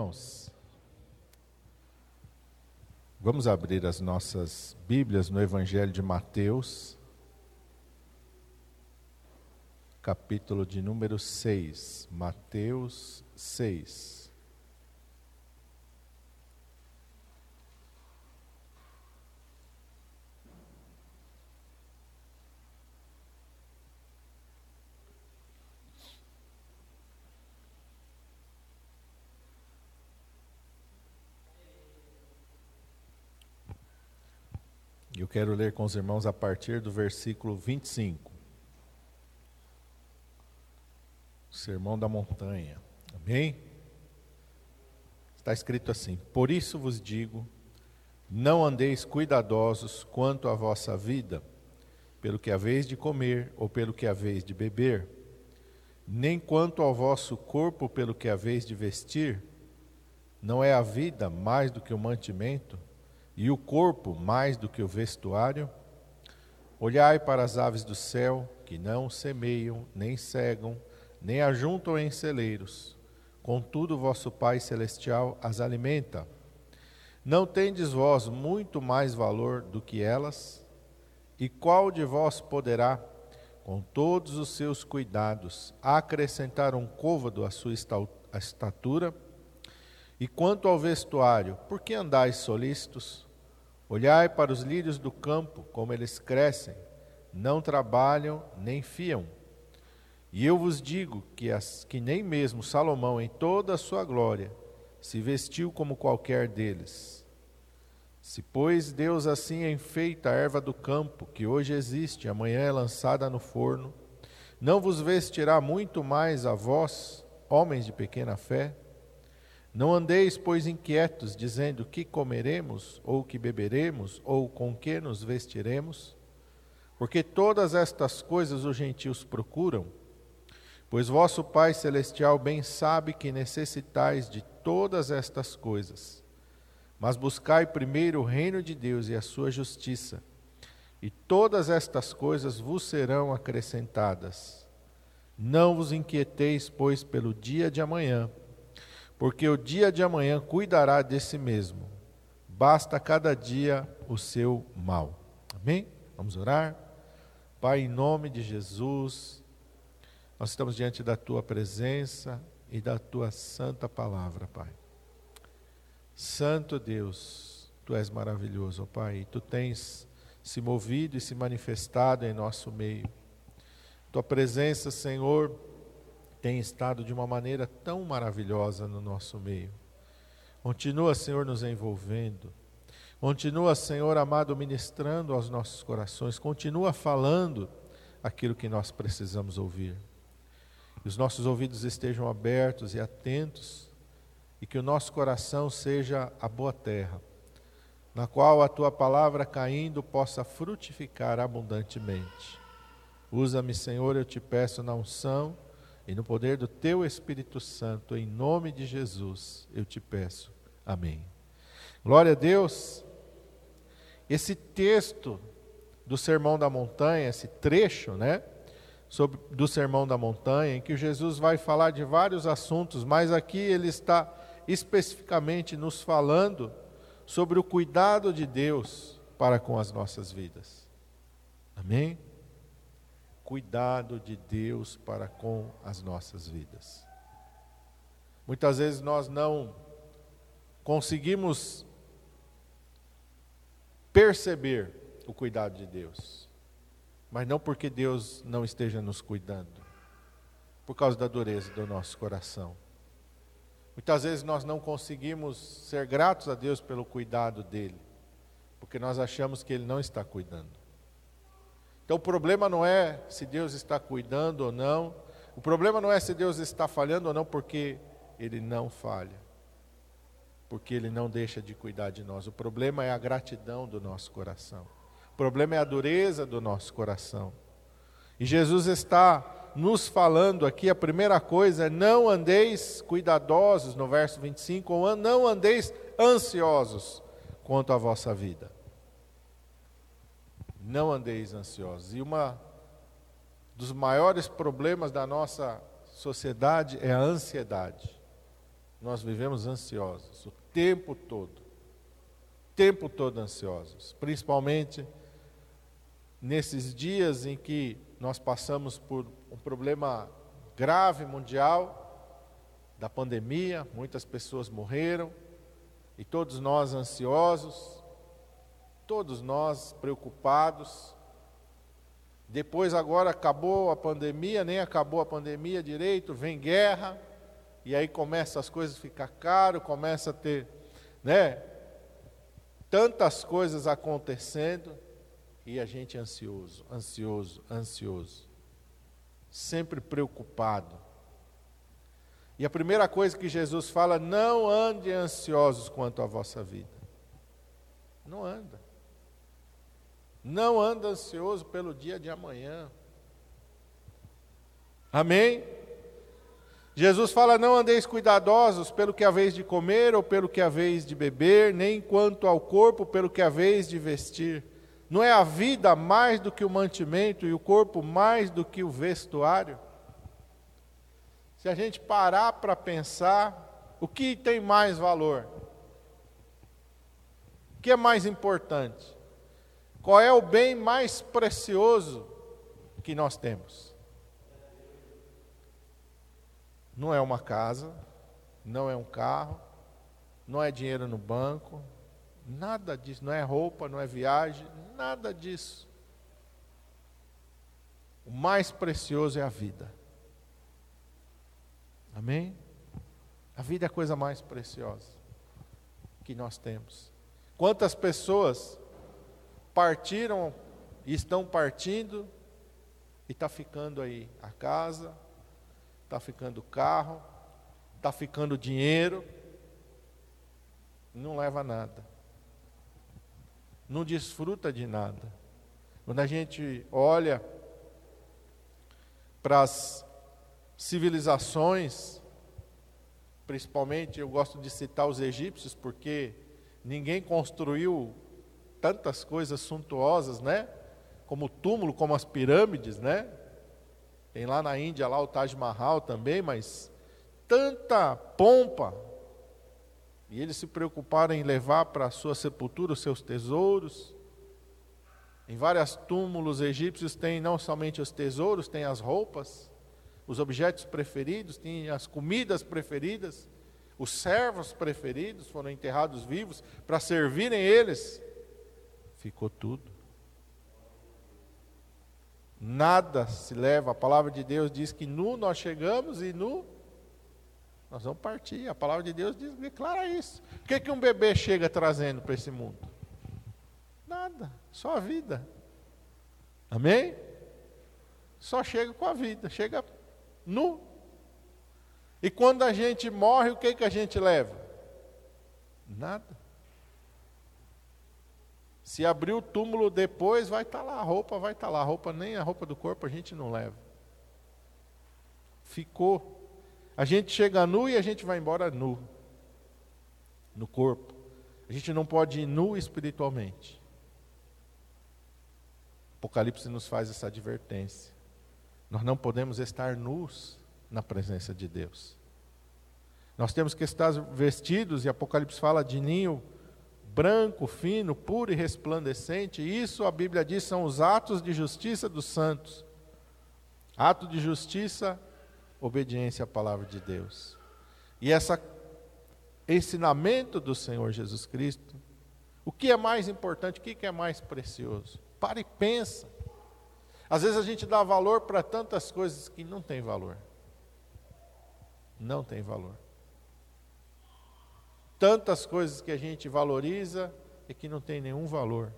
irmãos? Vamos abrir as nossas Bíblias no Evangelho de Mateus, capítulo de número 6. Mateus 6. Quero ler com os irmãos a partir do versículo 25. Sermão da Montanha. Amém? Está escrito assim: Por isso vos digo, não andeis cuidadosos quanto à vossa vida, pelo que haveis de comer ou pelo que haveis de beber, nem quanto ao vosso corpo pelo que haveis de vestir. Não é a vida mais do que o mantimento? E o corpo mais do que o vestuário? Olhai para as aves do céu, que não semeiam, nem cegam, nem ajuntam em celeiros, contudo vosso Pai Celestial as alimenta. Não tendes vós muito mais valor do que elas? E qual de vós poderá, com todos os seus cuidados, acrescentar um côvado à sua estatura? E quanto ao vestuário, por que andais solícitos? Olhai para os lírios do campo, como eles crescem, não trabalham nem fiam. E eu vos digo que, as, que nem mesmo Salomão, em toda a sua glória, se vestiu como qualquer deles. Se, pois, Deus assim enfeita a erva do campo, que hoje existe, amanhã é lançada no forno, não vos vestirá muito mais a vós, homens de pequena fé? Não andeis, pois, inquietos, dizendo que comeremos, ou que beberemos, ou com que nos vestiremos? Porque todas estas coisas os gentios procuram. Pois vosso Pai Celestial bem sabe que necessitais de todas estas coisas. Mas buscai primeiro o reino de Deus e a sua justiça, e todas estas coisas vos serão acrescentadas. Não vos inquieteis, pois, pelo dia de amanhã porque o dia de amanhã cuidará de si mesmo. Basta cada dia o seu mal. Amém? Vamos orar? Pai, em nome de Jesus, nós estamos diante da tua presença e da tua santa palavra, Pai. Santo Deus, tu és maravilhoso, Pai, e tu tens se movido e se manifestado em nosso meio. Tua presença, Senhor, tem estado de uma maneira tão maravilhosa no nosso meio. Continua, Senhor, nos envolvendo. Continua, Senhor amado, ministrando aos nossos corações. Continua falando aquilo que nós precisamos ouvir. Que os nossos ouvidos estejam abertos e atentos e que o nosso coração seja a boa terra, na qual a tua palavra caindo possa frutificar abundantemente. Usa-me, Senhor, eu te peço na unção e no poder do teu Espírito Santo, em nome de Jesus, eu te peço. Amém. Glória a Deus. Esse texto do Sermão da Montanha, esse trecho, né, sobre, do Sermão da Montanha, em que Jesus vai falar de vários assuntos, mas aqui ele está especificamente nos falando sobre o cuidado de Deus para com as nossas vidas. Amém? Cuidado de Deus para com as nossas vidas. Muitas vezes nós não conseguimos perceber o cuidado de Deus, mas não porque Deus não esteja nos cuidando, por causa da dureza do nosso coração. Muitas vezes nós não conseguimos ser gratos a Deus pelo cuidado dele, porque nós achamos que ele não está cuidando. Então o problema não é se Deus está cuidando ou não, o problema não é se Deus está falhando ou não, porque Ele não falha, porque Ele não deixa de cuidar de nós. O problema é a gratidão do nosso coração, o problema é a dureza do nosso coração. E Jesus está nos falando aqui, a primeira coisa é não andeis cuidadosos, no verso 25, ou não andeis ansiosos quanto à vossa vida não andeis ansiosos. E uma dos maiores problemas da nossa sociedade é a ansiedade. nós vivemos ansiosos o tempo todo. Tempo todo ansiosos, principalmente nesses dias em que nós passamos por um problema grave mundial da pandemia, muitas pessoas morreram e todos nós ansiosos, todos nós preocupados. Depois agora acabou a pandemia, nem acabou a pandemia direito, vem guerra, e aí começa as coisas a ficar caro, começa a ter, né, tantas coisas acontecendo e a gente ansioso, ansioso, ansioso, sempre preocupado. E a primeira coisa que Jesus fala, não ande ansiosos quanto à vossa vida. Não anda. Não anda ansioso pelo dia de amanhã. Amém? Jesus fala: Não andeis cuidadosos pelo que haveis de comer ou pelo que haveis de beber, nem quanto ao corpo pelo que haveis de vestir. Não é a vida mais do que o mantimento e o corpo mais do que o vestuário? Se a gente parar para pensar, o que tem mais valor? O que é mais importante? Qual é o bem mais precioso que nós temos? Não é uma casa, não é um carro, não é dinheiro no banco, Nada disso, não é roupa, não é viagem, nada disso. O mais precioso é a vida. Amém? A vida é a coisa mais preciosa que nós temos. Quantas pessoas partiram e estão partindo e está ficando aí a casa, está ficando o carro, está ficando o dinheiro, não leva nada não desfruta de nada. Quando a gente olha para as civilizações, principalmente eu gosto de citar os egípcios, porque ninguém construiu tantas coisas suntuosas, né? Como o túmulo, como as pirâmides, né? Tem lá na Índia lá o Taj Mahal também, mas tanta pompa, e eles se preocuparam em levar para a sua sepultura os seus tesouros. Em vários túmulos egípcios tem não somente os tesouros, tem as roupas, os objetos preferidos, tem as comidas preferidas, os servos preferidos foram enterrados vivos para servirem eles. Ficou tudo. Nada se leva. A palavra de Deus diz que nu nós chegamos e nu nós vamos partir. A palavra de Deus diz, declara isso. O que, é que um bebê chega trazendo para esse mundo? Nada, só a vida. Amém? Só chega com a vida, chega nu. E quando a gente morre, o que, é que a gente leva? Nada. Se abrir o túmulo depois, vai estar tá lá, a roupa vai estar tá lá. A roupa, nem a roupa do corpo a gente não leva. Ficou a gente chega nu e a gente vai embora nu, no corpo. A gente não pode ir nu espiritualmente. Apocalipse nos faz essa advertência. Nós não podemos estar nus na presença de Deus. Nós temos que estar vestidos, e Apocalipse fala de ninho branco, fino, puro e resplandecente. Isso a Bíblia diz são os atos de justiça dos santos. Ato de justiça obediência à palavra de Deus. E esse ensinamento do Senhor Jesus Cristo, o que é mais importante, o que é mais precioso? Para e pensa. Às vezes a gente dá valor para tantas coisas que não tem valor. Não tem valor. Tantas coisas que a gente valoriza e que não tem nenhum valor.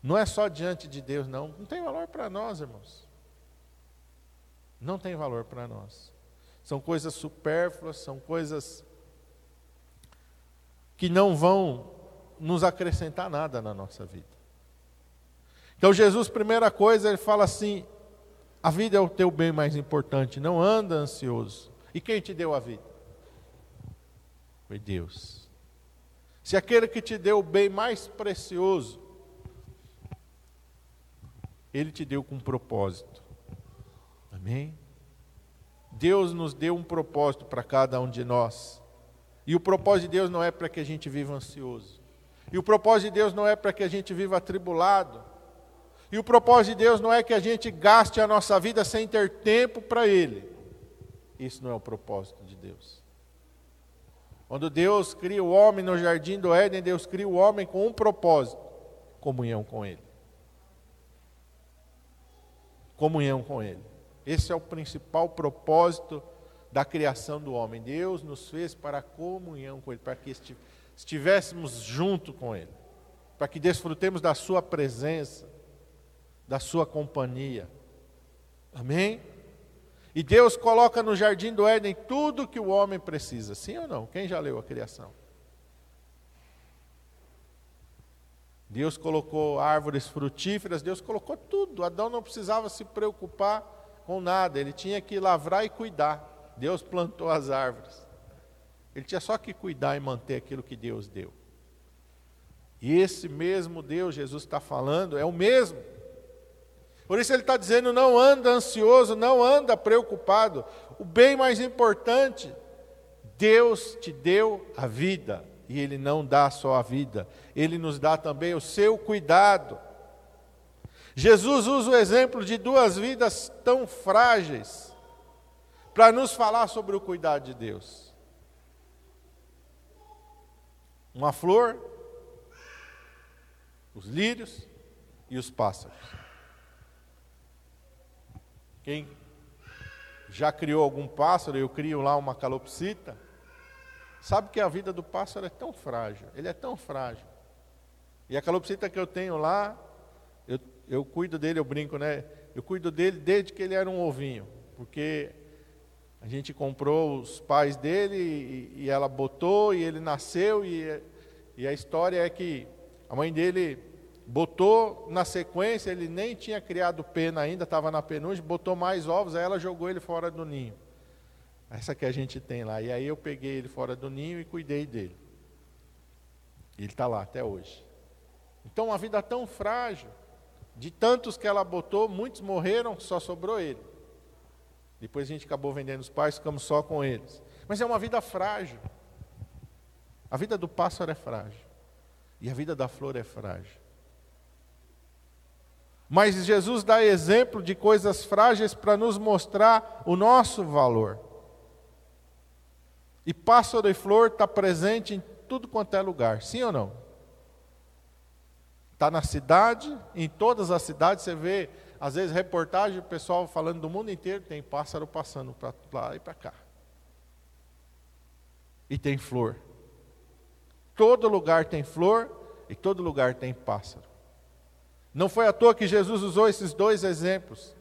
Não é só diante de Deus, não. Não tem valor para nós, irmãos não tem valor para nós. São coisas supérfluas, são coisas que não vão nos acrescentar nada na nossa vida. Então Jesus, primeira coisa, ele fala assim: a vida é o teu bem mais importante, não anda ansioso. E quem te deu a vida? Foi Deus. Se aquele que te deu o bem mais precioso, ele te deu com um propósito. Amém? Deus nos deu um propósito para cada um de nós. E o propósito de Deus não é para que a gente viva ansioso. E o propósito de Deus não é para que a gente viva atribulado. E o propósito de Deus não é que a gente gaste a nossa vida sem ter tempo para Ele. Isso não é o propósito de Deus. Quando Deus cria o homem no jardim do Éden, Deus cria o homem com um propósito: comunhão com Ele. Comunhão com Ele. Esse é o principal propósito da criação do homem. Deus nos fez para a comunhão com Ele, para que estivéssemos junto com Ele, para que desfrutemos da Sua presença, da Sua companhia. Amém? E Deus coloca no jardim do Éden tudo que o homem precisa, sim ou não? Quem já leu a criação? Deus colocou árvores frutíferas, Deus colocou tudo. Adão não precisava se preocupar com nada, ele tinha que lavrar e cuidar. Deus plantou as árvores. Ele tinha só que cuidar e manter aquilo que Deus deu. E esse mesmo Deus, Jesus está falando, é o mesmo. Por isso ele está dizendo: não anda ansioso, não anda preocupado. O bem mais importante, Deus te deu a vida. E Ele não dá só a vida, Ele nos dá também o seu cuidado. Jesus usa o exemplo de duas vidas tão frágeis para nos falar sobre o cuidado de Deus. Uma flor, os lírios e os pássaros. Quem já criou algum pássaro, eu crio lá uma calopsita, sabe que a vida do pássaro é tão frágil, ele é tão frágil. E a calopsita que eu tenho lá, eu, eu cuido dele, eu brinco, né? Eu cuido dele desde que ele era um ovinho, porque a gente comprou os pais dele e, e ela botou e ele nasceu e, e a história é que a mãe dele botou na sequência, ele nem tinha criado pena ainda, estava na penugem, botou mais ovos, aí ela jogou ele fora do ninho. Essa que a gente tem lá. E aí eu peguei ele fora do ninho e cuidei dele. Ele está lá até hoje. Então, uma vida tão frágil, de tantos que ela botou, muitos morreram, só sobrou ele. Depois a gente acabou vendendo os pais, ficamos só com eles. Mas é uma vida frágil. A vida do pássaro é frágil. E a vida da flor é frágil. Mas Jesus dá exemplo de coisas frágeis para nos mostrar o nosso valor. E pássaro e flor está presente em tudo quanto é lugar, sim ou não? Está na cidade, em todas as cidades você vê às vezes, reportagem, o pessoal falando do mundo inteiro, tem pássaro passando para lá e para cá. E tem flor. Todo lugar tem flor e todo lugar tem pássaro. Não foi à toa que Jesus usou esses dois exemplos.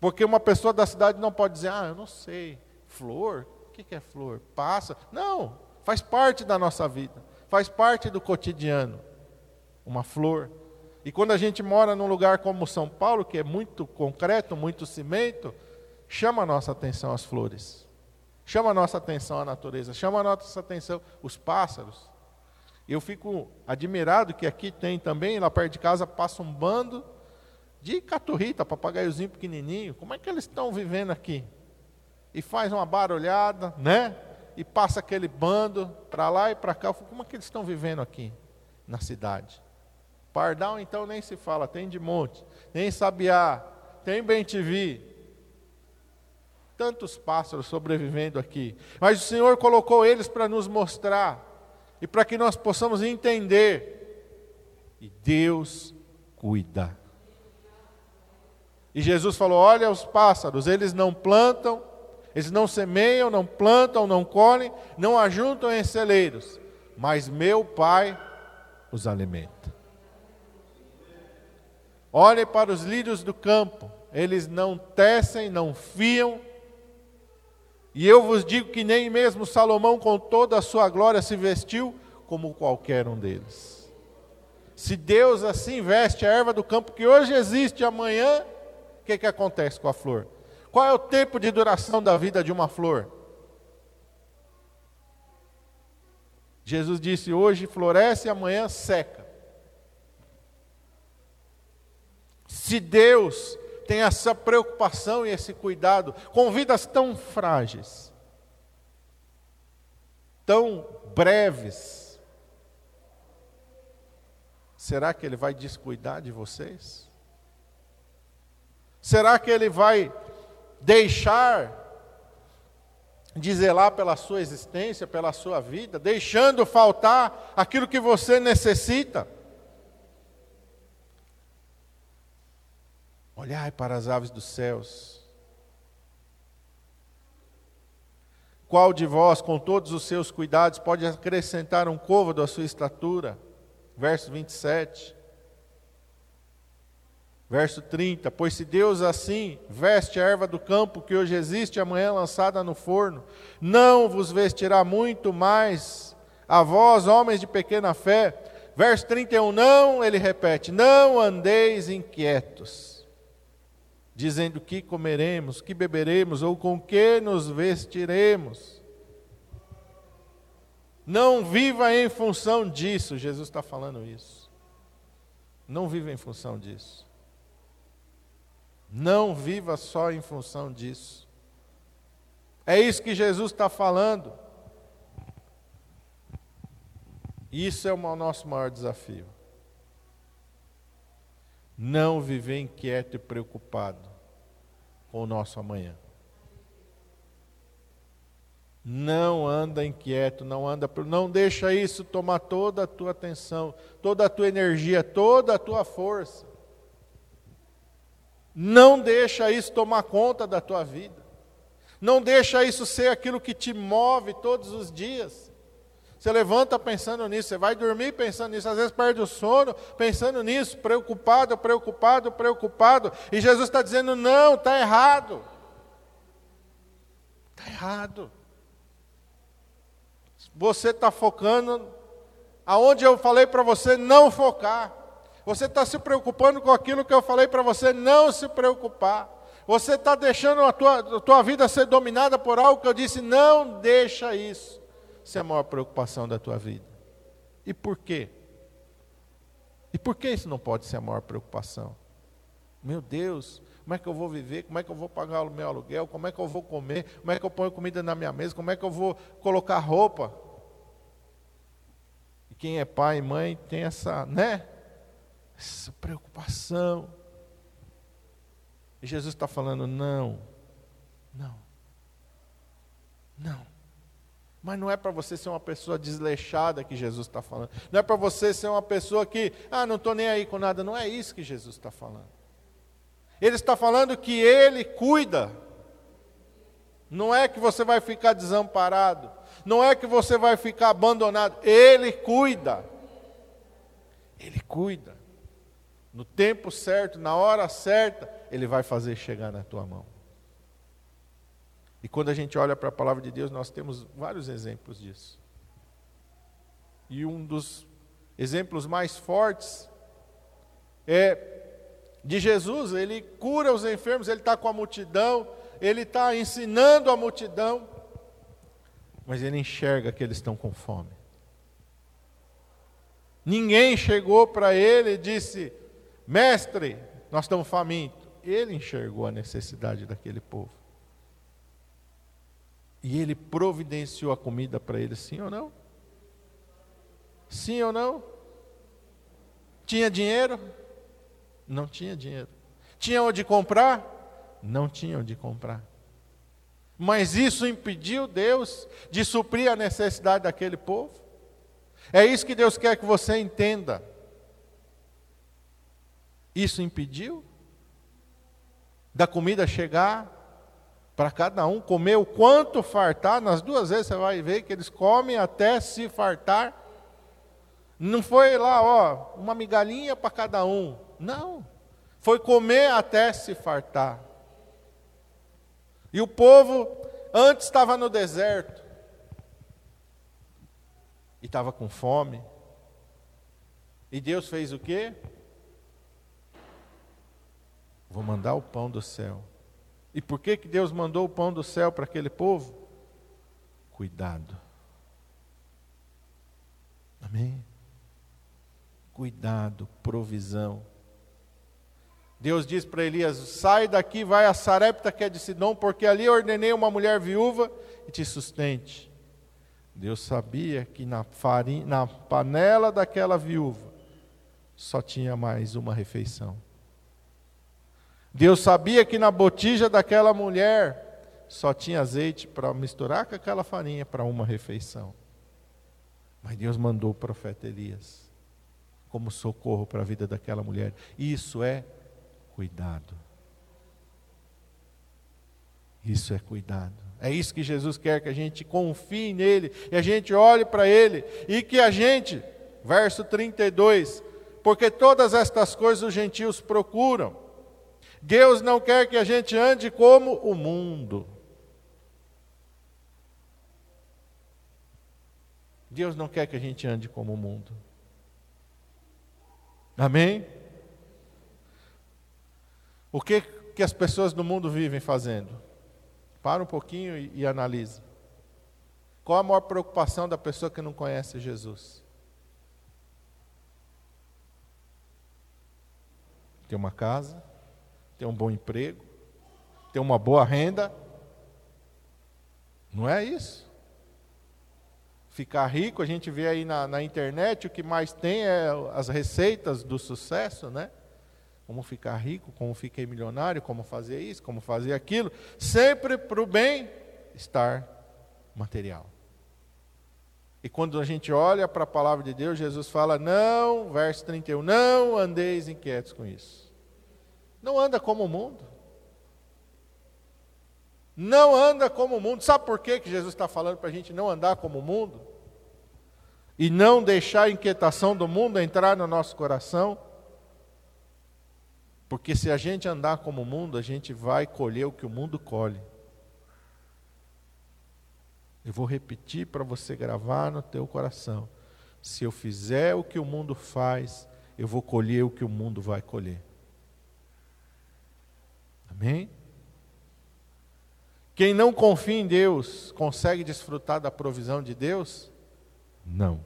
Porque uma pessoa da cidade não pode dizer, ah, eu não sei, flor? O que é flor? Pássaro? Não, faz parte da nossa vida, faz parte do cotidiano. Uma flor e quando a gente mora num lugar como São Paulo, que é muito concreto, muito cimento, chama a nossa atenção as flores. Chama a nossa atenção a natureza, chama a nossa atenção os pássaros. Eu fico admirado que aqui tem também, lá perto de casa, passa um bando de caturrita, papagaiozinho pequenininho. Como é que eles estão vivendo aqui? E faz uma barulhada, né? E passa aquele bando para lá e para cá. como é que eles estão vivendo aqui na cidade? Pardal, então, nem se fala, tem de monte, tem sabiá, tem bem-te-vi. Tantos pássaros sobrevivendo aqui. Mas o Senhor colocou eles para nos mostrar e para que nós possamos entender. E Deus cuida. E Jesus falou: Olha os pássaros, eles não plantam, eles não semeiam, não plantam, não colhem, não ajuntam em celeiros, mas meu Pai os alimenta. Olhe para os lírios do campo, eles não tecem, não fiam. E eu vos digo que nem mesmo Salomão, com toda a sua glória, se vestiu como qualquer um deles. Se Deus assim veste a erva do campo, que hoje existe, amanhã, o que, que acontece com a flor? Qual é o tempo de duração da vida de uma flor? Jesus disse: hoje floresce, amanhã seca. Se Deus tem essa preocupação e esse cuidado com vidas tão frágeis, tão breves, será que Ele vai descuidar de vocês? Será que Ele vai deixar de zelar pela sua existência, pela sua vida, deixando faltar aquilo que você necessita? Olhai para as aves dos céus. Qual de vós, com todos os seus cuidados, pode acrescentar um côvado à sua estatura? Verso 27. Verso 30: Pois se Deus assim veste a erva do campo que hoje existe, amanhã lançada no forno, não vos vestirá muito mais a vós, homens de pequena fé. Verso 31, não, ele repete: Não andeis inquietos, dizendo que comeremos, que beberemos ou com que nos vestiremos. Não viva em função disso, Jesus está falando isso. Não viva em função disso. Não viva só em função disso. É isso que Jesus está falando. Isso é o nosso maior desafio. Não viver inquieto e preocupado o nosso amanhã. Não anda inquieto, não anda, não deixa isso tomar toda a tua atenção, toda a tua energia, toda a tua força. Não deixa isso tomar conta da tua vida. Não deixa isso ser aquilo que te move todos os dias. Você levanta pensando nisso, você vai dormir pensando nisso, às vezes perde o sono pensando nisso, preocupado, preocupado, preocupado. E Jesus está dizendo: não, está errado. Está errado. Você está focando aonde eu falei para você não focar. Você está se preocupando com aquilo que eu falei para você não se preocupar. Você está deixando a tua, a tua vida ser dominada por algo que eu disse, não deixa isso ser a maior preocupação da tua vida. E por quê? E por que isso não pode ser a maior preocupação? Meu Deus, como é que eu vou viver? Como é que eu vou pagar o meu aluguel? Como é que eu vou comer? Como é que eu ponho comida na minha mesa? Como é que eu vou colocar roupa? E quem é pai e mãe tem essa, né? essa preocupação. E Jesus está falando: não, não, não. Mas não é para você ser uma pessoa desleixada que Jesus está falando. Não é para você ser uma pessoa que, ah, não estou nem aí com nada. Não é isso que Jesus está falando. Ele está falando que Ele cuida. Não é que você vai ficar desamparado. Não é que você vai ficar abandonado. Ele cuida. Ele cuida no tempo certo, na hora certa, Ele vai fazer chegar na tua mão. E quando a gente olha para a palavra de Deus, nós temos vários exemplos disso. E um dos exemplos mais fortes é de Jesus. Ele cura os enfermos, ele está com a multidão, ele está ensinando a multidão, mas ele enxerga que eles estão com fome. Ninguém chegou para ele e disse: Mestre, nós estamos famintos. Ele enxergou a necessidade daquele povo. E ele providenciou a comida para eles, sim ou não? Sim ou não? Tinha dinheiro? Não tinha dinheiro. Tinha onde comprar? Não tinha onde comprar. Mas isso impediu Deus de suprir a necessidade daquele povo? É isso que Deus quer que você entenda. Isso impediu da comida chegar para cada um comer o quanto fartar. Nas duas vezes você vai ver que eles comem até se fartar. Não foi lá, ó, uma migalhinha para cada um. Não. Foi comer até se fartar. E o povo antes estava no deserto. E estava com fome. E Deus fez o quê? Vou mandar o pão do céu. E por que, que Deus mandou o pão do céu para aquele povo? Cuidado. Amém? Cuidado, provisão. Deus diz para Elias: sai daqui, vai a Sarepta que é de Sidom, porque ali ordenei uma mulher viúva e te sustente. Deus sabia que na, farinha, na panela daquela viúva só tinha mais uma refeição. Deus sabia que na botija daquela mulher só tinha azeite para misturar com aquela farinha para uma refeição. Mas Deus mandou o profeta Elias como socorro para a vida daquela mulher. Isso é cuidado. Isso é cuidado. É isso que Jesus quer que a gente confie nele e a gente olhe para ele e que a gente, verso 32, porque todas estas coisas os gentios procuram. Deus não quer que a gente ande como o mundo. Deus não quer que a gente ande como o mundo. Amém? O que, que as pessoas do mundo vivem fazendo? Para um pouquinho e, e analisa. Qual a maior preocupação da pessoa que não conhece Jesus? Ter uma casa, ter um bom emprego, ter uma boa renda. Não é isso? Ficar rico, a gente vê aí na, na internet, o que mais tem é as receitas do sucesso, né? como ficar rico, como fiquei milionário, como fazer isso, como fazer aquilo, sempre para o bem-estar material. E quando a gente olha para a palavra de Deus, Jesus fala: não, verso 31, não andeis inquietos com isso. Não anda como o mundo. Não anda como o mundo. Sabe por que Jesus está falando para a gente não andar como o mundo? E não deixar a inquietação do mundo entrar no nosso coração? Porque se a gente andar como o mundo, a gente vai colher o que o mundo colhe. Eu vou repetir para você gravar no teu coração. Se eu fizer o que o mundo faz, eu vou colher o que o mundo vai colher. Amém? Quem não confia em Deus consegue desfrutar da provisão de Deus? Não.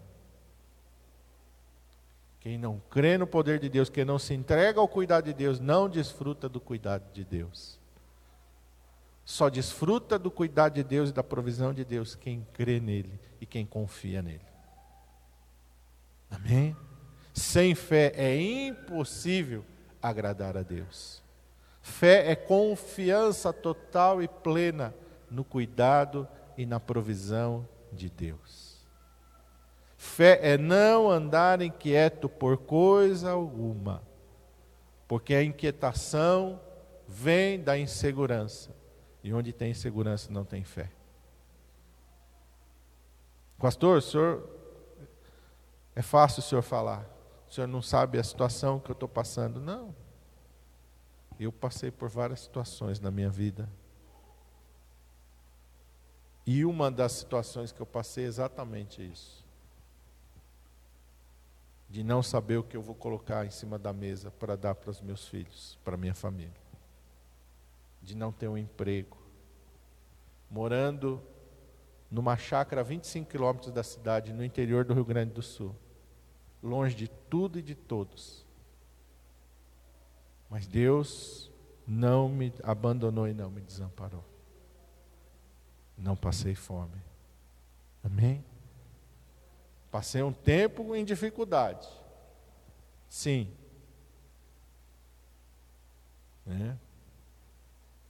Quem não crê no poder de Deus, quem não se entrega ao cuidado de Deus, não desfruta do cuidado de Deus. Só desfruta do cuidado de Deus e da provisão de Deus quem crê nele e quem confia nele. Amém? Sem fé é impossível agradar a Deus. Fé é confiança total e plena no cuidado e na provisão de Deus. Fé é não andar inquieto por coisa alguma, porque a inquietação vem da insegurança, e onde tem insegurança não tem fé. Pastor, o senhor, é fácil o senhor falar, o senhor não sabe a situação que eu estou passando. Não. Eu passei por várias situações na minha vida. E uma das situações que eu passei é exatamente isso de não saber o que eu vou colocar em cima da mesa para dar para os meus filhos, para minha família, de não ter um emprego, morando numa chácara a 25 quilômetros da cidade, no interior do Rio Grande do Sul, longe de tudo e de todos. Mas Deus não me abandonou e não me desamparou. Não passei fome. Amém? Passei um tempo em dificuldade. Sim. Né?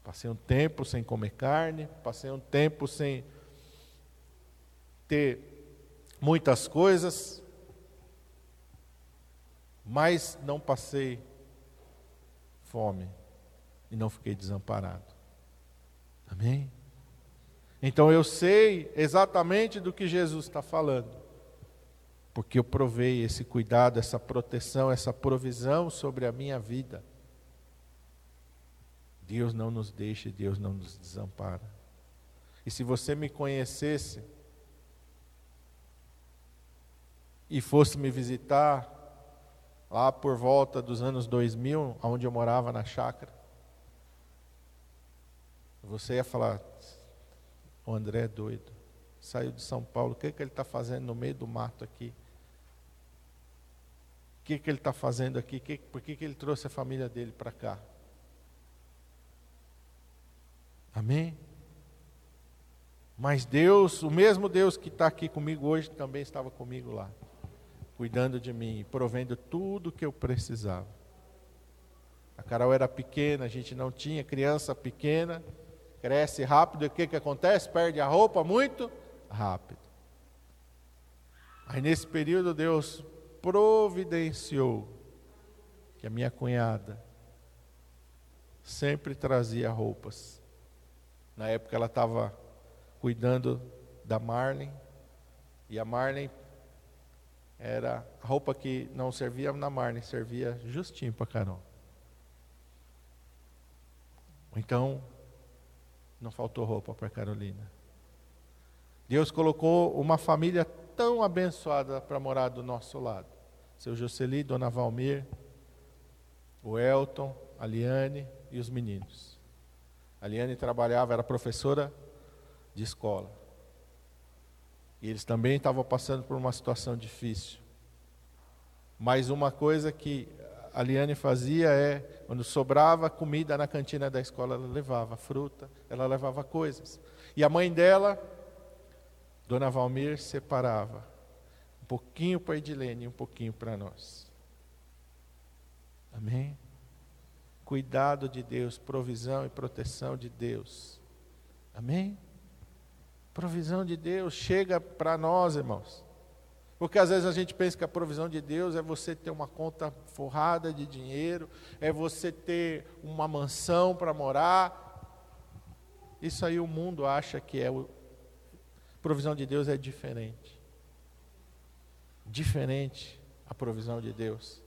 Passei um tempo sem comer carne, passei um tempo sem ter muitas coisas, mas não passei fome e não fiquei desamparado. Amém? Então eu sei exatamente do que Jesus está falando porque eu provei esse cuidado, essa proteção, essa provisão sobre a minha vida. Deus não nos deixa, Deus não nos desampara. E se você me conhecesse e fosse me visitar lá por volta dos anos 2000, onde eu morava na chácara, você ia falar: o André é doido saiu de São Paulo, o que, é que ele está fazendo no meio do mato aqui? O que, é que ele está fazendo aqui? Por que, que ele trouxe a família dele para cá? Amém? Mas Deus, o mesmo Deus que está aqui comigo hoje, também estava comigo lá, cuidando de mim, provendo tudo que eu precisava. A Carol era pequena, a gente não tinha criança pequena, cresce rápido, e o que, que acontece? Perde a roupa muito rápido. Aí nesse período Deus providenciou que a minha cunhada sempre trazia roupas. Na época ela estava cuidando da Marlene, e a Marlene era roupa que não servia na Marlene, servia justinho para Carol. Então, não faltou roupa para Carolina. Deus colocou uma família tão abençoada para morar do nosso lado. Seu Jocely, Dona Valmir, o Elton, a Liane e os meninos. A Liane trabalhava, era professora de escola. E eles também estavam passando por uma situação difícil. Mas uma coisa que a Liane fazia é, quando sobrava comida na cantina da escola, ela levava fruta, ela levava coisas. E a mãe dela, Dona Valmir, separava um pouquinho para a Edilene e um pouquinho para nós. Amém? Cuidado de Deus, provisão e proteção de Deus. Amém? Provisão de Deus chega para nós, irmãos. Porque às vezes a gente pensa que a provisão de Deus é você ter uma conta forrada de dinheiro, é você ter uma mansão para morar. Isso aí o mundo acha que é o. provisão de Deus é diferente. Diferente a provisão de Deus.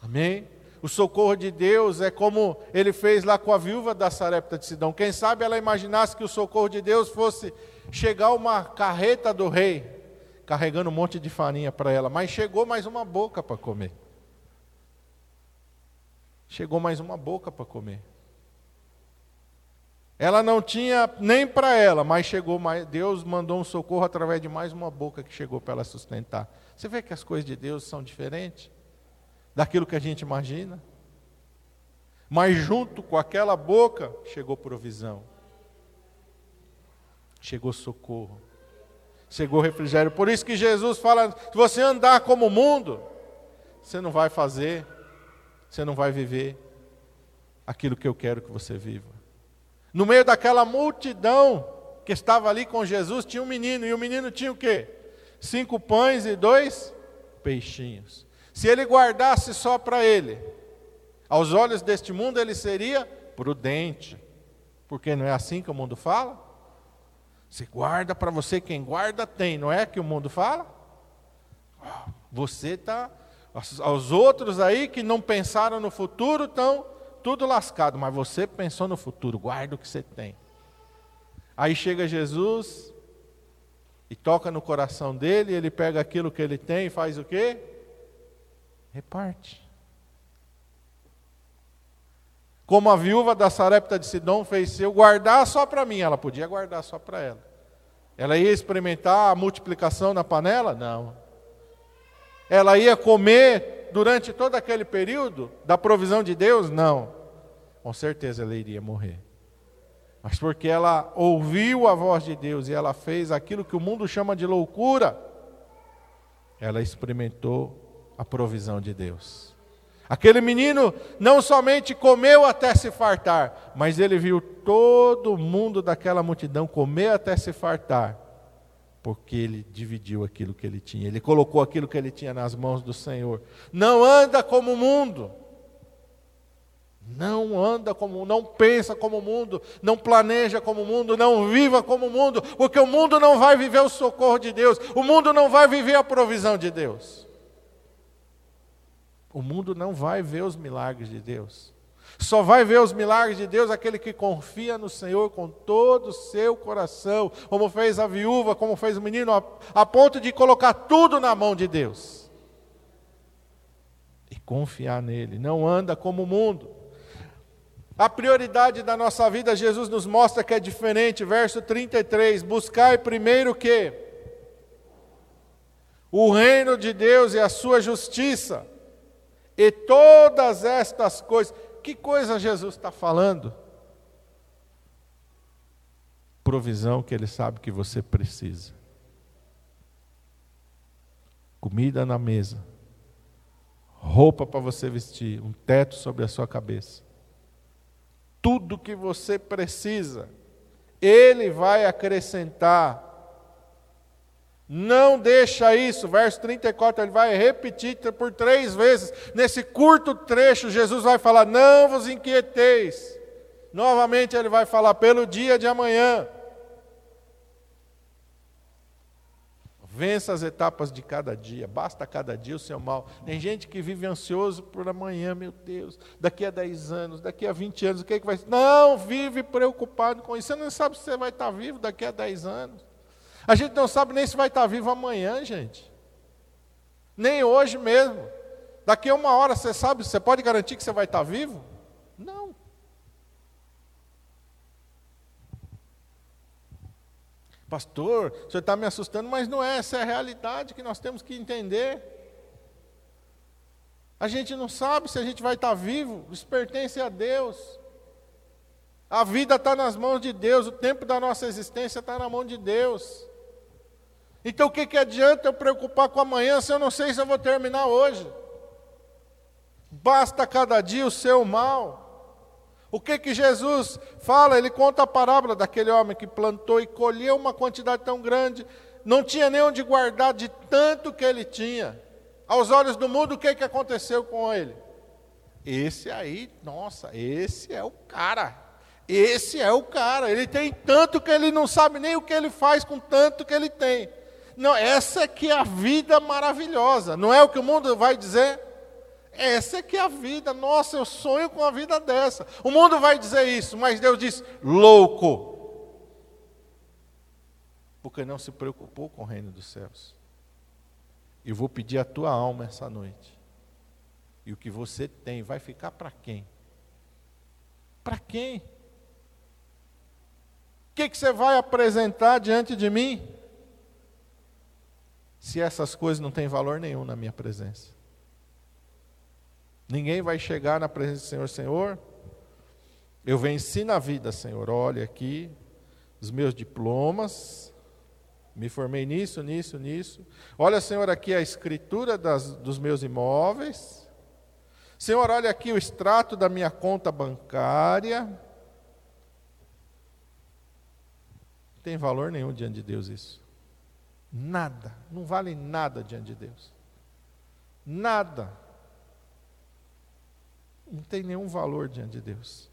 Amém? O socorro de Deus é como ele fez lá com a viúva da Sarepta de Sidão. Quem sabe ela imaginasse que o socorro de Deus fosse chegar uma carreta do rei, carregando um monte de farinha para ela, mas chegou mais uma boca para comer. Chegou mais uma boca para comer. Ela não tinha nem para ela, mas chegou mais. Deus mandou um socorro através de mais uma boca que chegou para ela sustentar. Você vê que as coisas de Deus são diferentes? Daquilo que a gente imagina. Mas junto com aquela boca chegou provisão, chegou socorro, chegou refrigério. Por isso que Jesus fala: se você andar como o mundo, você não vai fazer, você não vai viver aquilo que eu quero que você viva. No meio daquela multidão que estava ali com Jesus, tinha um menino, e o menino tinha o quê? Cinco pães e dois peixinhos. Se ele guardasse só para ele, aos olhos deste mundo ele seria prudente, porque não é assim que o mundo fala? Se guarda para você, quem guarda tem, não é que o mundo fala? Você está. Aos outros aí que não pensaram no futuro estão tudo lascado, mas você pensou no futuro, guarda o que você tem. Aí chega Jesus e toca no coração dele, ele pega aquilo que ele tem e faz o quê? Reparte. Como a viúva da Sarepta de Sidom fez, se eu guardar só para mim, ela podia guardar só para ela. Ela ia experimentar a multiplicação na panela? Não. Ela ia comer durante todo aquele período da provisão de Deus? Não. Com certeza ela iria morrer. Mas porque ela ouviu a voz de Deus e ela fez aquilo que o mundo chama de loucura, ela experimentou a provisão de Deus. Aquele menino não somente comeu até se fartar, mas ele viu todo mundo daquela multidão comer até se fartar, porque ele dividiu aquilo que ele tinha, ele colocou aquilo que ele tinha nas mãos do Senhor. Não anda como o mundo. Não anda como, não pensa como o mundo, não planeja como o mundo, não viva como o mundo, porque o mundo não vai viver o socorro de Deus, o mundo não vai viver a provisão de Deus. O mundo não vai ver os milagres de Deus. Só vai ver os milagres de Deus aquele que confia no Senhor com todo o seu coração, como fez a viúva, como fez o menino, a, a ponto de colocar tudo na mão de Deus. E confiar nele. Não anda como o mundo. A prioridade da nossa vida, Jesus nos mostra que é diferente. Verso 33: Buscai primeiro o que? O reino de Deus e a sua justiça e todas estas coisas. Que coisa Jesus está falando? provisão que Ele sabe que você precisa. Comida na mesa, roupa para você vestir, um teto sobre a sua cabeça. Tudo que você precisa, Ele vai acrescentar. Não deixa isso, verso 34, ele vai repetir por três vezes. Nesse curto trecho, Jesus vai falar: Não vos inquieteis. Novamente, ele vai falar: Pelo dia de amanhã. Vença as etapas de cada dia, basta cada dia o seu mal. Tem gente que vive ansioso por amanhã, meu Deus, daqui a 10 anos, daqui a 20 anos, o que, é que vai? Não, vive preocupado com isso. Você não sabe se você vai estar vivo daqui a 10 anos. A gente não sabe nem se vai estar vivo amanhã, gente. Nem hoje mesmo. Daqui a uma hora você sabe, você pode garantir que você vai estar vivo? Não. Pastor, o senhor está me assustando, mas não é, essa é a realidade que nós temos que entender. A gente não sabe se a gente vai estar vivo, isso pertence a Deus. A vida está nas mãos de Deus, o tempo da nossa existência está na mão de Deus. Então o que, que adianta eu preocupar com amanhã se eu não sei se eu vou terminar hoje? Basta cada dia o seu mal. O que que Jesus fala? Ele conta a parábola daquele homem que plantou e colheu uma quantidade tão grande, não tinha nem onde guardar de tanto que ele tinha. Aos olhos do mundo, o que que aconteceu com ele? Esse aí, nossa, esse é o cara. Esse é o cara. Ele tem tanto que ele não sabe nem o que ele faz com tanto que ele tem. Não, essa é que é a vida maravilhosa. Não é o que o mundo vai dizer? Essa é que é a vida. Nossa, eu sonho com a vida dessa. O mundo vai dizer isso, mas Deus diz: louco. Porque não se preocupou com o reino dos céus. Eu vou pedir a tua alma essa noite. E o que você tem vai ficar para quem? Para quem? O que, que você vai apresentar diante de mim? Se essas coisas não têm valor nenhum na minha presença. Ninguém vai chegar na presença do Senhor, Senhor. Eu venci na vida, Senhor. Olha aqui os meus diplomas. Me formei nisso, nisso, nisso. Olha, Senhor, aqui a escritura das, dos meus imóveis. Senhor, olha aqui o extrato da minha conta bancária. Não tem valor nenhum diante de Deus isso. Nada. Não vale nada diante de Deus. Nada não tem nenhum valor diante de Deus.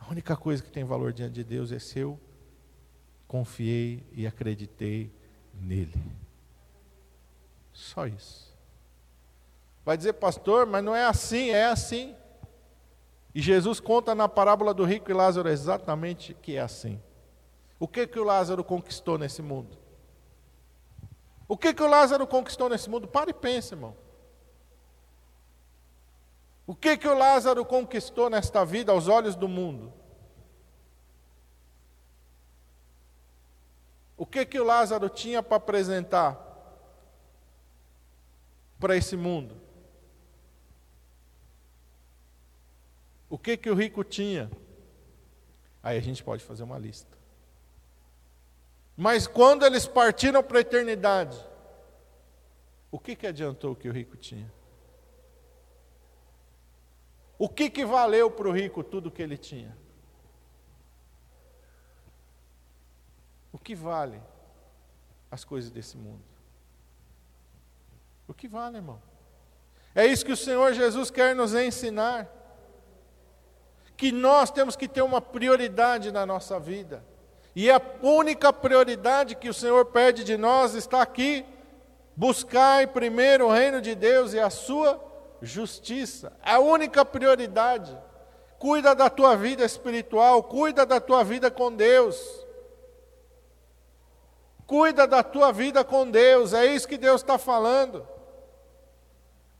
A única coisa que tem valor diante de Deus é se eu confiei e acreditei nele. Só isso. Vai dizer, pastor, mas não é assim, é assim. E Jesus conta na parábola do rico e Lázaro exatamente que é assim. O que que o Lázaro conquistou nesse mundo? O que que o Lázaro conquistou nesse mundo? Para e pense, irmão. O que que o Lázaro conquistou nesta vida aos olhos do mundo? O que que o Lázaro tinha para apresentar para esse mundo? O que que o rico tinha? Aí a gente pode fazer uma lista. Mas quando eles partiram para a eternidade, o que que adiantou o que o rico tinha? O que, que valeu para o rico tudo que ele tinha? O que vale as coisas desse mundo? O que vale, irmão? É isso que o Senhor Jesus quer nos ensinar. Que nós temos que ter uma prioridade na nossa vida. E a única prioridade que o Senhor pede de nós está aqui: buscar primeiro o reino de Deus e a sua justiça. A única prioridade. Cuida da tua vida espiritual, cuida da tua vida com Deus. Cuida da tua vida com Deus, é isso que Deus está falando.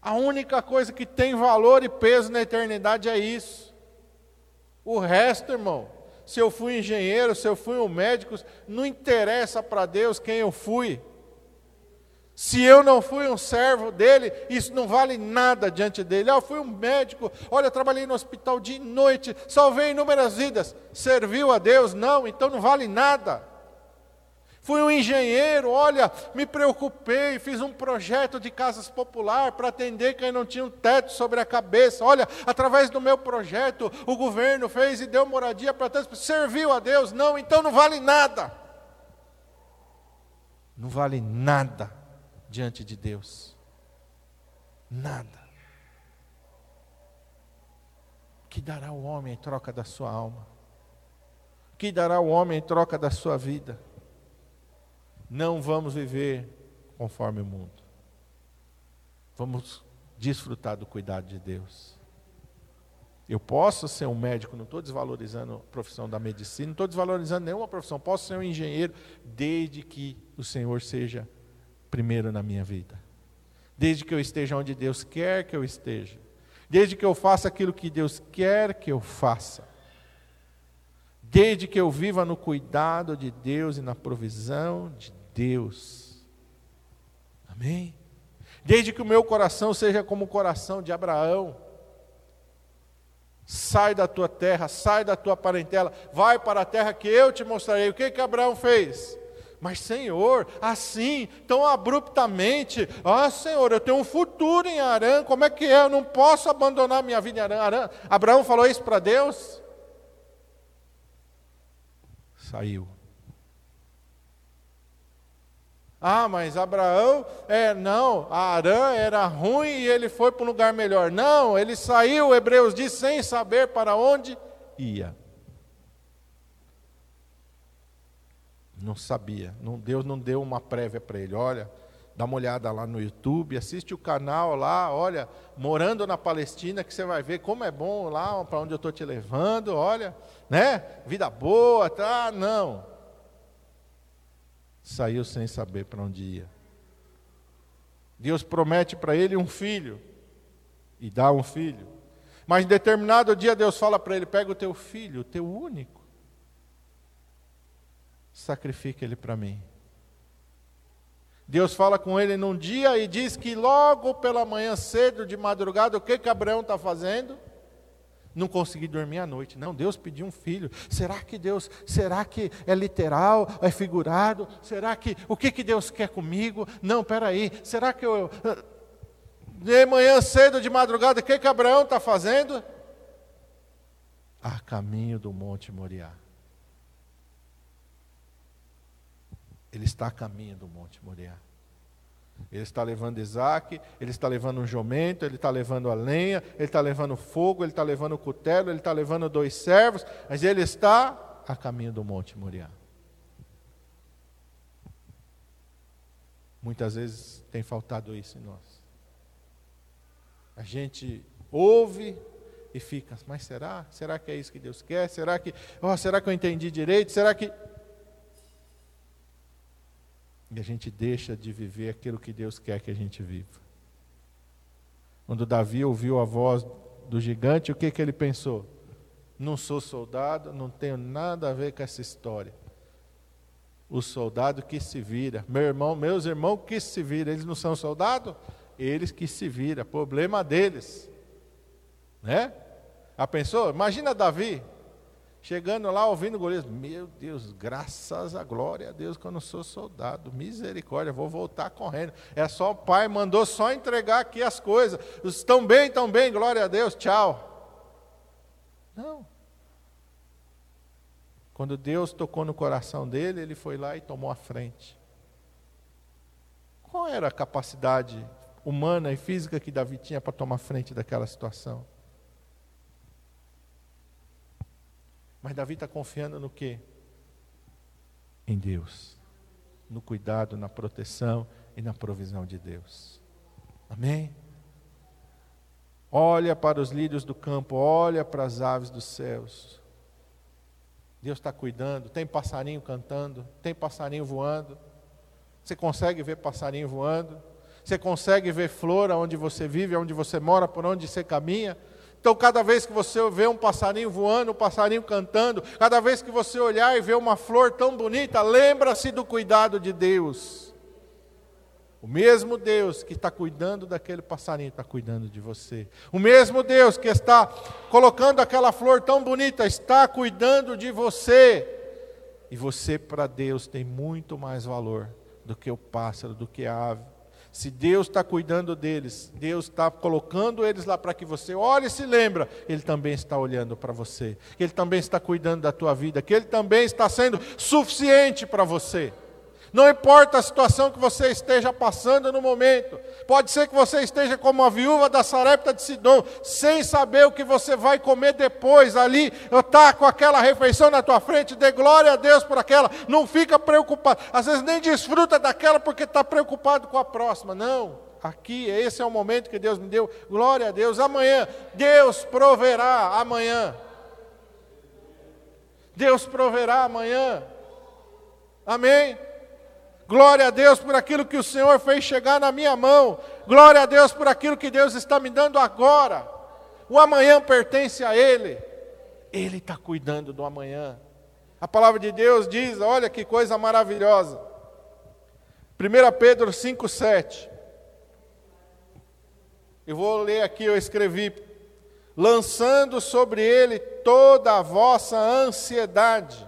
A única coisa que tem valor e peso na eternidade é isso. O resto, irmão, se eu fui engenheiro, se eu fui um médico, não interessa para Deus quem eu fui. Se eu não fui um servo dele, isso não vale nada diante dele. Ah, eu fui um médico, olha, eu trabalhei no hospital de noite, salvei inúmeras vidas. Serviu a Deus? Não, então não vale nada. Fui um engenheiro, olha, me preocupei, fiz um projeto de casas popular para atender quem não tinha um teto sobre a cabeça. Olha, através do meu projeto, o governo fez e deu moradia para tantos. Serviu a Deus? Não, então não vale nada. Não vale nada diante de Deus. Nada. que dará o homem em troca da sua alma? que dará o homem em troca da sua vida? Não vamos viver conforme o mundo. Vamos desfrutar do cuidado de Deus. Eu posso ser um médico, não estou desvalorizando a profissão da medicina, não estou desvalorizando nenhuma profissão, posso ser um engenheiro, desde que o Senhor seja primeiro na minha vida. Desde que eu esteja onde Deus quer que eu esteja. Desde que eu faça aquilo que Deus quer que eu faça desde que eu viva no cuidado de Deus e na provisão de Deus. Amém? Desde que o meu coração seja como o coração de Abraão. Sai da tua terra, sai da tua parentela, vai para a terra que eu te mostrarei. O que que Abraão fez? Mas, Senhor, assim, tão abruptamente, ah, Senhor, eu tenho um futuro em Arã, como é que é? Eu não posso abandonar minha vida em Arã. Arã. Abraão falou isso para Deus? Saiu. Ah, mas Abraão, é, não, Arã era ruim e ele foi para um lugar melhor. Não, ele saiu, Hebreus diz, sem saber para onde ia. Não sabia, não, Deus não deu uma prévia para ele. Olha, dá uma olhada lá no YouTube, assiste o canal lá, olha, morando na Palestina, que você vai ver como é bom lá, para onde eu estou te levando, olha, né? Vida boa, tá? Não saiu sem saber para onde ia. Deus promete para ele um filho e dá um filho. Mas em determinado dia Deus fala para ele: pega o teu filho, o teu único, sacrifica ele para mim. Deus fala com ele num dia e diz que logo pela manhã cedo, de madrugada, o que que Abraão está fazendo? Não consegui dormir à noite. Não, Deus pediu um filho. Será que Deus, será que é literal, é figurado? Será que, o que, que Deus quer comigo? Não, peraí, será que eu, de manhã cedo, de madrugada, o que que Abraão está fazendo? A caminho do Monte Moriá. Ele está a caminho do Monte Moriá. Ele está levando Isaac, ele está levando um jumento, ele está levando a lenha, ele está levando fogo, ele está levando o cutelo, ele está levando dois servos, mas ele está a caminho do Monte Moriá. Muitas vezes tem faltado isso em nós. A gente ouve e fica, mas será? Será que é isso que Deus quer? Será que, oh, será que eu entendi direito? Será que e a gente deixa de viver aquilo que Deus quer que a gente viva. Quando Davi ouviu a voz do gigante, o que, que ele pensou? Não sou soldado, não tenho nada a ver com essa história. O soldado que se vira. Meu irmão, meus irmãos que se vira, eles não são soldados? Eles que se vira, problema deles. Né? A pensou? Imagina Davi, Chegando lá, ouvindo Golias, meu Deus, graças a glória a Deus que eu não sou soldado, misericórdia, vou voltar correndo. É só o pai, mandou só entregar aqui as coisas. Estão bem, estão bem, glória a Deus, tchau. Não. Quando Deus tocou no coração dele, ele foi lá e tomou a frente. Qual era a capacidade humana e física que Davi tinha para tomar frente daquela situação? Mas Davi está confiando no quê? Em Deus. No cuidado, na proteção e na provisão de Deus. Amém? Olha para os lírios do campo, olha para as aves dos céus. Deus está cuidando, tem passarinho cantando, tem passarinho voando. Você consegue ver passarinho voando? Você consegue ver flor onde você vive, onde você mora, por onde você caminha? Então, cada vez que você vê um passarinho voando, um passarinho cantando, cada vez que você olhar e ver uma flor tão bonita, lembra-se do cuidado de Deus. O mesmo Deus que está cuidando daquele passarinho está cuidando de você. O mesmo Deus que está colocando aquela flor tão bonita está cuidando de você. E você, para Deus, tem muito mais valor do que o pássaro, do que a ave. Se Deus está cuidando deles, Deus está colocando eles lá para que você olhe e se lembra, Ele também está olhando para você, Ele também está cuidando da tua vida, que Ele também está sendo suficiente para você. Não importa a situação que você esteja passando no momento. Pode ser que você esteja como a viúva da Sarepta de Sidom, sem saber o que você vai comer depois ali, está com aquela refeição na tua frente, dê glória a Deus por aquela. Não fica preocupado. Às vezes nem desfruta daquela porque está preocupado com a próxima. Não. Aqui, esse é o momento que Deus me deu. Glória a Deus. Amanhã, Deus proverá amanhã. Deus proverá amanhã. Amém? Glória a Deus por aquilo que o Senhor fez chegar na minha mão. Glória a Deus por aquilo que Deus está me dando agora. O amanhã pertence a Ele. Ele está cuidando do amanhã. A palavra de Deus diz: olha que coisa maravilhosa. 1 Pedro 5,7. Eu vou ler aqui, eu escrevi. Lançando sobre ele toda a vossa ansiedade,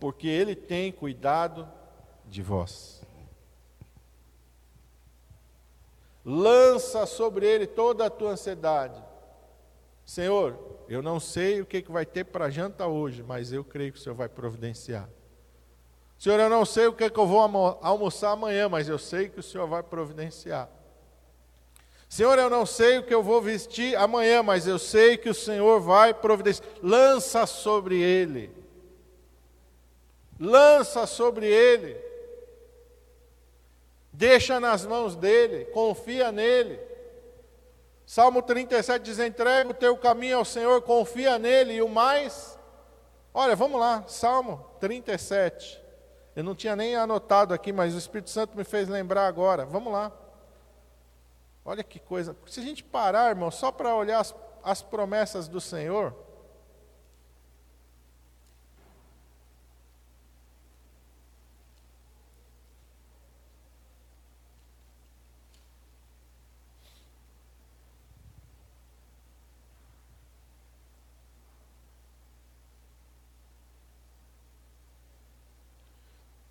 porque ele tem cuidado de vós. Lança sobre ele toda a tua ansiedade. Senhor, eu não sei o que, vai ter para janta hoje, mas eu creio que o Senhor vai providenciar. Senhor, eu não sei o que, que eu vou almoçar amanhã, mas eu sei que o Senhor vai providenciar. Senhor, eu não sei o que eu vou vestir amanhã, mas eu sei que o Senhor vai providenciar. Lança sobre ele. Lança sobre ele. Deixa nas mãos dele, confia nele. Salmo 37 diz: entrega o teu caminho ao Senhor, confia nele, e o mais. Olha, vamos lá, Salmo 37. Eu não tinha nem anotado aqui, mas o Espírito Santo me fez lembrar agora. Vamos lá. Olha que coisa. Se a gente parar, irmão, só para olhar as, as promessas do Senhor.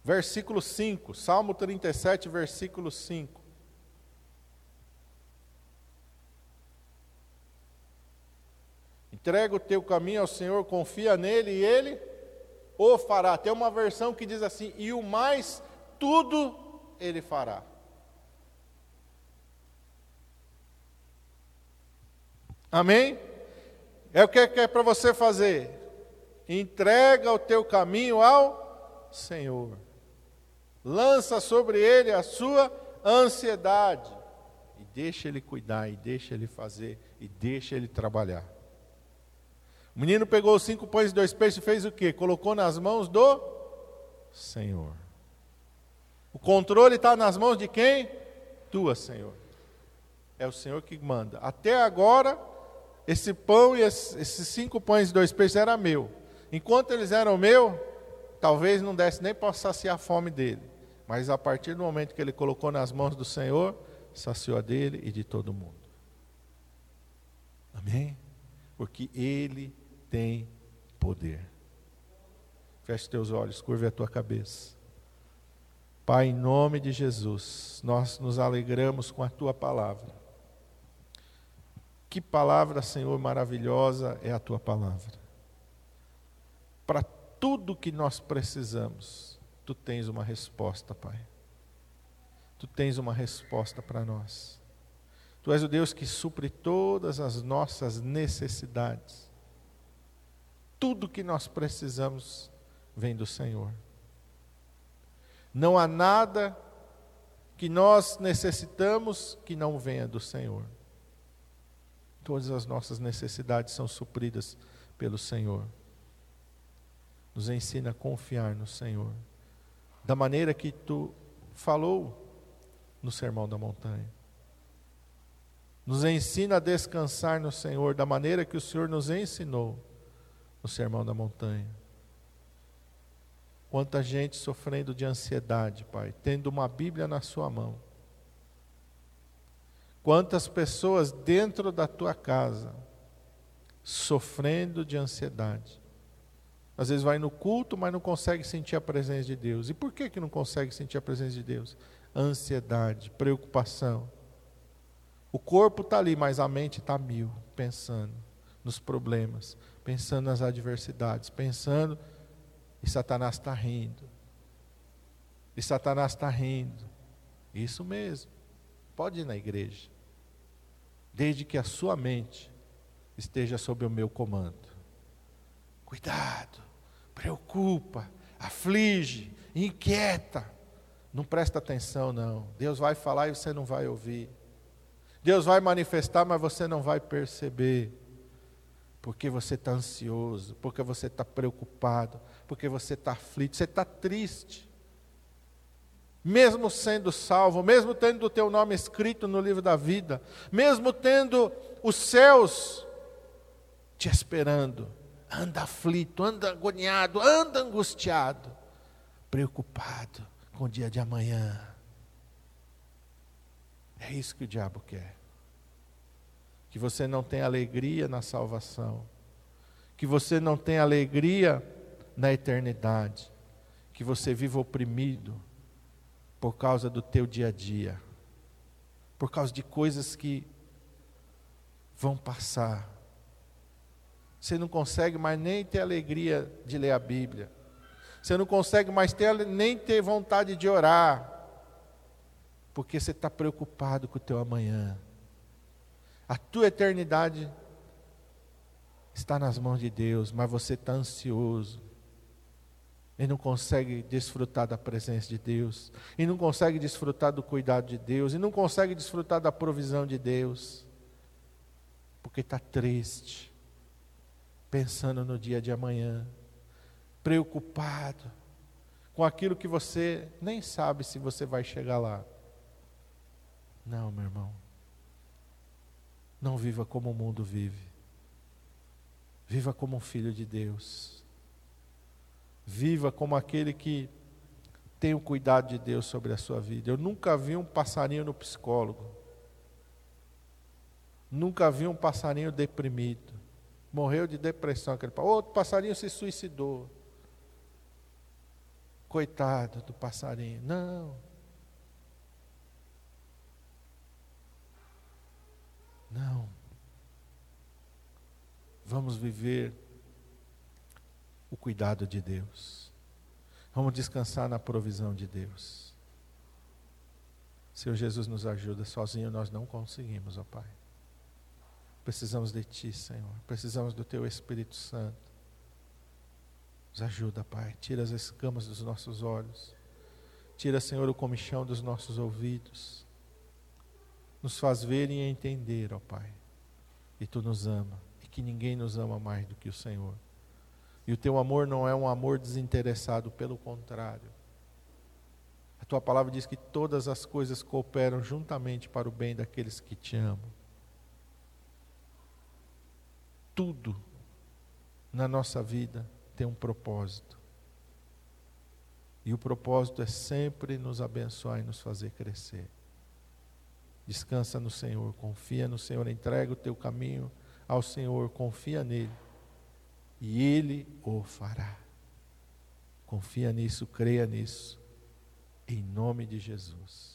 Versículo 5, Salmo 37, versículo 5. Entrega o teu caminho ao Senhor, confia nele e ele o fará. Tem uma versão que diz assim: e o mais tudo ele fará. Amém? É o que é para você fazer. Entrega o teu caminho ao Senhor lança sobre ele a sua ansiedade e deixa ele cuidar, e deixa ele fazer, e deixa ele trabalhar. O menino pegou cinco pães e dois peixes e fez o quê? Colocou nas mãos do Senhor. O controle está nas mãos de quem? Tua, Senhor. É o Senhor que manda. Até agora, esse pão e esses cinco pães e dois peixes era meu. Enquanto eles eram meu, talvez não desse nem para saciar a fome dele. Mas a partir do momento que ele colocou nas mãos do Senhor, saciou a dele e de todo mundo. Amém? Porque ele tem poder. Feche teus olhos, curve a tua cabeça. Pai, em nome de Jesus, nós nos alegramos com a tua palavra. Que palavra, Senhor, maravilhosa é a tua palavra. Para tudo que nós precisamos tu tens uma resposta, Pai. Tu tens uma resposta para nós. Tu és o Deus que supre todas as nossas necessidades. Tudo que nós precisamos vem do Senhor. Não há nada que nós necessitamos que não venha do Senhor. Todas as nossas necessidades são supridas pelo Senhor. Nos ensina a confiar no Senhor da maneira que tu falou no Sermão da Montanha. Nos ensina a descansar no Senhor da maneira que o Senhor nos ensinou no Sermão da Montanha. Quanta gente sofrendo de ansiedade, Pai, tendo uma Bíblia na sua mão. Quantas pessoas dentro da tua casa sofrendo de ansiedade. Às vezes vai no culto, mas não consegue sentir a presença de Deus. E por que, que não consegue sentir a presença de Deus? Ansiedade, preocupação. O corpo está ali, mas a mente está mil, pensando nos problemas, pensando nas adversidades, pensando, e Satanás está rindo. E Satanás está rindo. Isso mesmo. Pode ir na igreja. Desde que a sua mente esteja sob o meu comando. Cuidado, preocupa, aflige, inquieta. Não presta atenção, não. Deus vai falar e você não vai ouvir. Deus vai manifestar, mas você não vai perceber. Porque você está ansioso, porque você está preocupado, porque você está aflito, você está triste. Mesmo sendo salvo, mesmo tendo o teu nome escrito no livro da vida, mesmo tendo os céus te esperando, anda aflito, anda agoniado, anda angustiado, preocupado com o dia de amanhã. É isso que o diabo quer. Que você não tenha alegria na salvação, que você não tenha alegria na eternidade, que você viva oprimido por causa do teu dia a dia, por causa de coisas que vão passar você não consegue mais nem ter alegria de ler a Bíblia. Você não consegue mais ter, nem ter vontade de orar. Porque você está preocupado com o teu amanhã. A tua eternidade está nas mãos de Deus, mas você está ansioso. E não consegue desfrutar da presença de Deus. E não consegue desfrutar do cuidado de Deus. E não consegue desfrutar da provisão de Deus. Porque está triste pensando no dia de amanhã, preocupado com aquilo que você nem sabe se você vai chegar lá. Não, meu irmão. Não viva como o mundo vive. Viva como um filho de Deus. Viva como aquele que tem o cuidado de Deus sobre a sua vida. Eu nunca vi um passarinho no psicólogo. Nunca vi um passarinho deprimido morreu de depressão. Aquele outro passarinho se suicidou. Coitado do passarinho. Não. Não. Vamos viver o cuidado de Deus. Vamos descansar na provisão de Deus. Senhor Jesus nos ajuda, sozinho nós não conseguimos, ó Pai. Precisamos de Ti, Senhor. Precisamos do Teu Espírito Santo. Nos ajuda, Pai. Tira as escamas dos nossos olhos. Tira, Senhor, o comichão dos nossos ouvidos. Nos faz ver e entender, ó Pai. E Tu nos ama. E que ninguém nos ama mais do que o Senhor. E o Teu amor não é um amor desinteressado, pelo contrário. A Tua palavra diz que todas as coisas cooperam juntamente para o bem daqueles que Te amam tudo na nossa vida tem um propósito. E o propósito é sempre nos abençoar e nos fazer crescer. Descansa no Senhor, confia no Senhor, entrega o teu caminho ao Senhor, confia nele. E ele o fará. Confia nisso, creia nisso. Em nome de Jesus.